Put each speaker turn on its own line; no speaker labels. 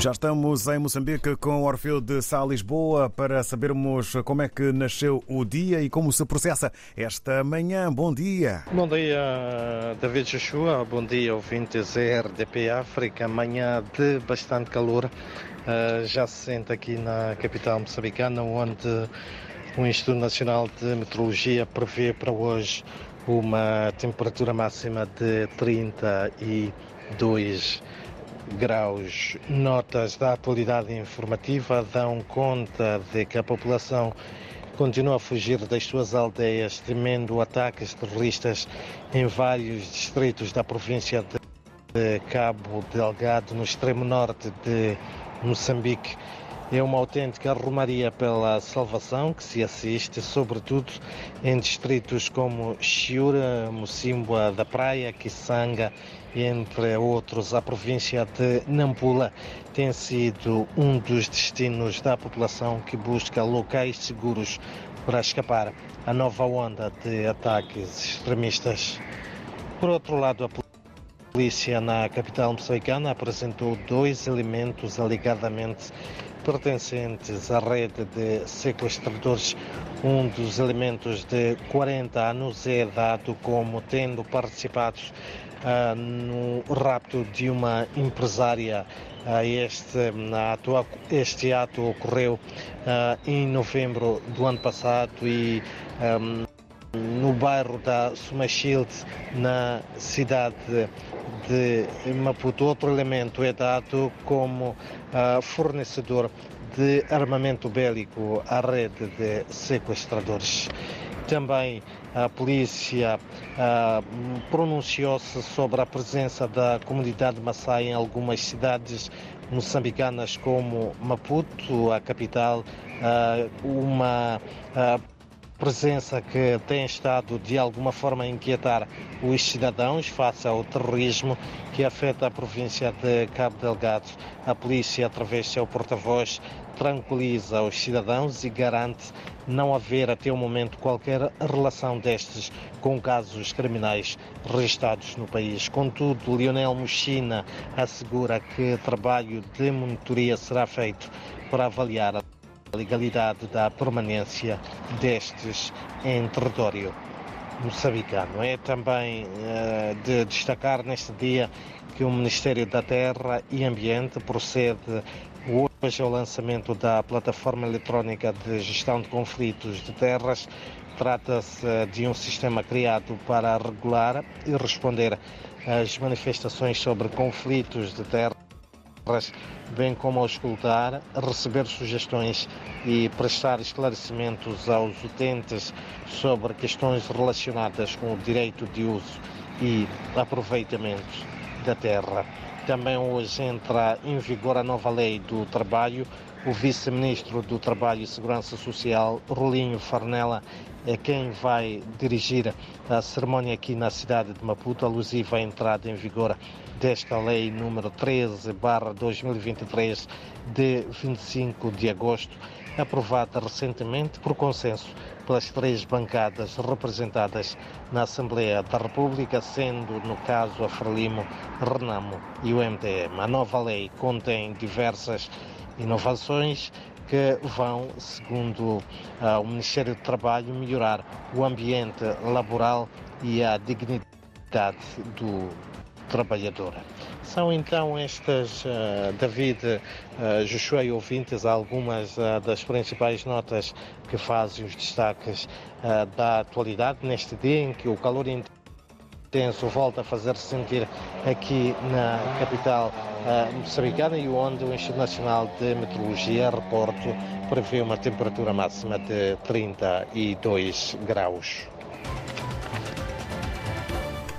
Já estamos em Moçambique com Orfeu de Sá Lisboa para sabermos como é que nasceu o dia e como se processa esta manhã. Bom dia.
Bom dia, David Joshua. Bom dia, ouvintes RDP África. Manhã de bastante calor. Uh, já se sente aqui na capital moçambicana, onde o Instituto Nacional de Meteorologia prevê para hoje uma temperatura máxima de 32 graus. Notas da atualidade informativa dão conta de que a população continua a fugir das suas aldeias, temendo ataques terroristas em vários distritos da província de Cabo Delgado, no extremo norte de Moçambique. É uma autêntica romaria pela salvação que se assiste, sobretudo em distritos como Chiura, Mocimboa da Praia, Kisanga, entre outros. A província de Nampula tem sido um dos destinos da população que busca locais seguros para escapar à nova onda de ataques extremistas. Por outro lado, a polícia na capital moçambicana apresentou dois elementos alegadamente pertencentes à rede de sequestradores. Um dos elementos de 40 anos é dado como tendo participado uh, no rapto de uma empresária. Uh, este, ato, este ato ocorreu uh, em novembro do ano passado e um, no bairro da Sumachild, na cidade de Maputo. Outro elemento é dado como uh, fornecedor de armamento bélico à rede de sequestradores. Também a polícia uh, pronunciou-se sobre a presença da comunidade Maasai em algumas cidades moçambicanas como Maputo, a capital, uh, uma uh, presença que tem estado de alguma forma a inquietar os cidadãos face ao terrorismo que afeta a província de Cabo Delgado. A polícia, através do seu porta-voz, tranquiliza os cidadãos e garante não haver até o momento qualquer relação destes com casos criminais registrados no país. Contudo, Lionel Mochina assegura que trabalho de monitoria será feito para avaliar a legalidade da permanência destes em território moçambicano. É também uh, de destacar neste dia que o Ministério da Terra e Ambiente procede hoje ao lançamento da plataforma eletrónica de gestão de conflitos de terras. Trata-se eh, de um sistema criado para regular e responder às manifestações sobre conflitos de bem como escutar, receber sugestões e prestar esclarecimentos aos utentes sobre questões relacionadas com o direito de uso e aproveitamento da terra. Também hoje entra em vigor a nova lei do trabalho. O vice-ministro do Trabalho e Segurança Social, Rolinho Farnella, é quem vai dirigir a cerimónia aqui na cidade de Maputo, alusiva à entrada em vigor desta lei número 13 2023 de 25 de agosto, aprovada recentemente por consenso pelas três bancadas representadas na Assembleia da República, sendo no caso a Frelimo, Renamo e o MDM. A nova lei contém diversas inovações que vão, segundo uh, o Ministério do Trabalho, melhorar o ambiente laboral e a dignidade do trabalhador. São então estas, uh, David, uh, Joshua e ouvintes, algumas das principais notas que fazem os destaques da atualidade neste dia em que o calor intenso volta a fazer-se sentir aqui na capital moçambicana e onde o Instituto Nacional de Meteorologia, reporto, prevê uma temperatura máxima de 32 graus.